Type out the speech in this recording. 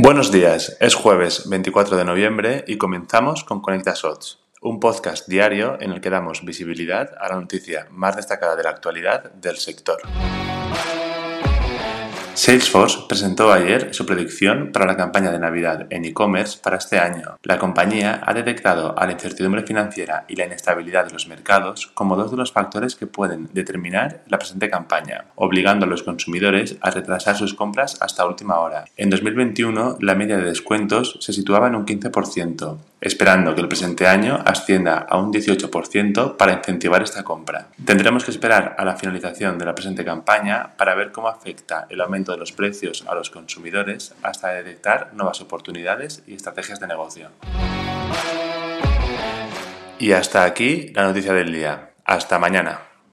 Buenos días, es jueves 24 de noviembre y comenzamos con Conecta un podcast diario en el que damos visibilidad a la noticia más destacada de la actualidad del sector. Salesforce presentó ayer su predicción para la campaña de Navidad en e-commerce para este año. La compañía ha detectado a la incertidumbre financiera y la inestabilidad de los mercados como dos de los factores que pueden determinar la presente campaña, obligando a los consumidores a retrasar sus compras hasta última hora. En 2021, la media de descuentos se situaba en un 15%, esperando que el presente año ascienda a un 18% para incentivar esta compra. Tendremos que esperar a la finalización de la presente campaña para ver cómo afecta el aumento de los precios a los consumidores hasta detectar nuevas oportunidades y estrategias de negocio. Y hasta aquí la noticia del día. Hasta mañana.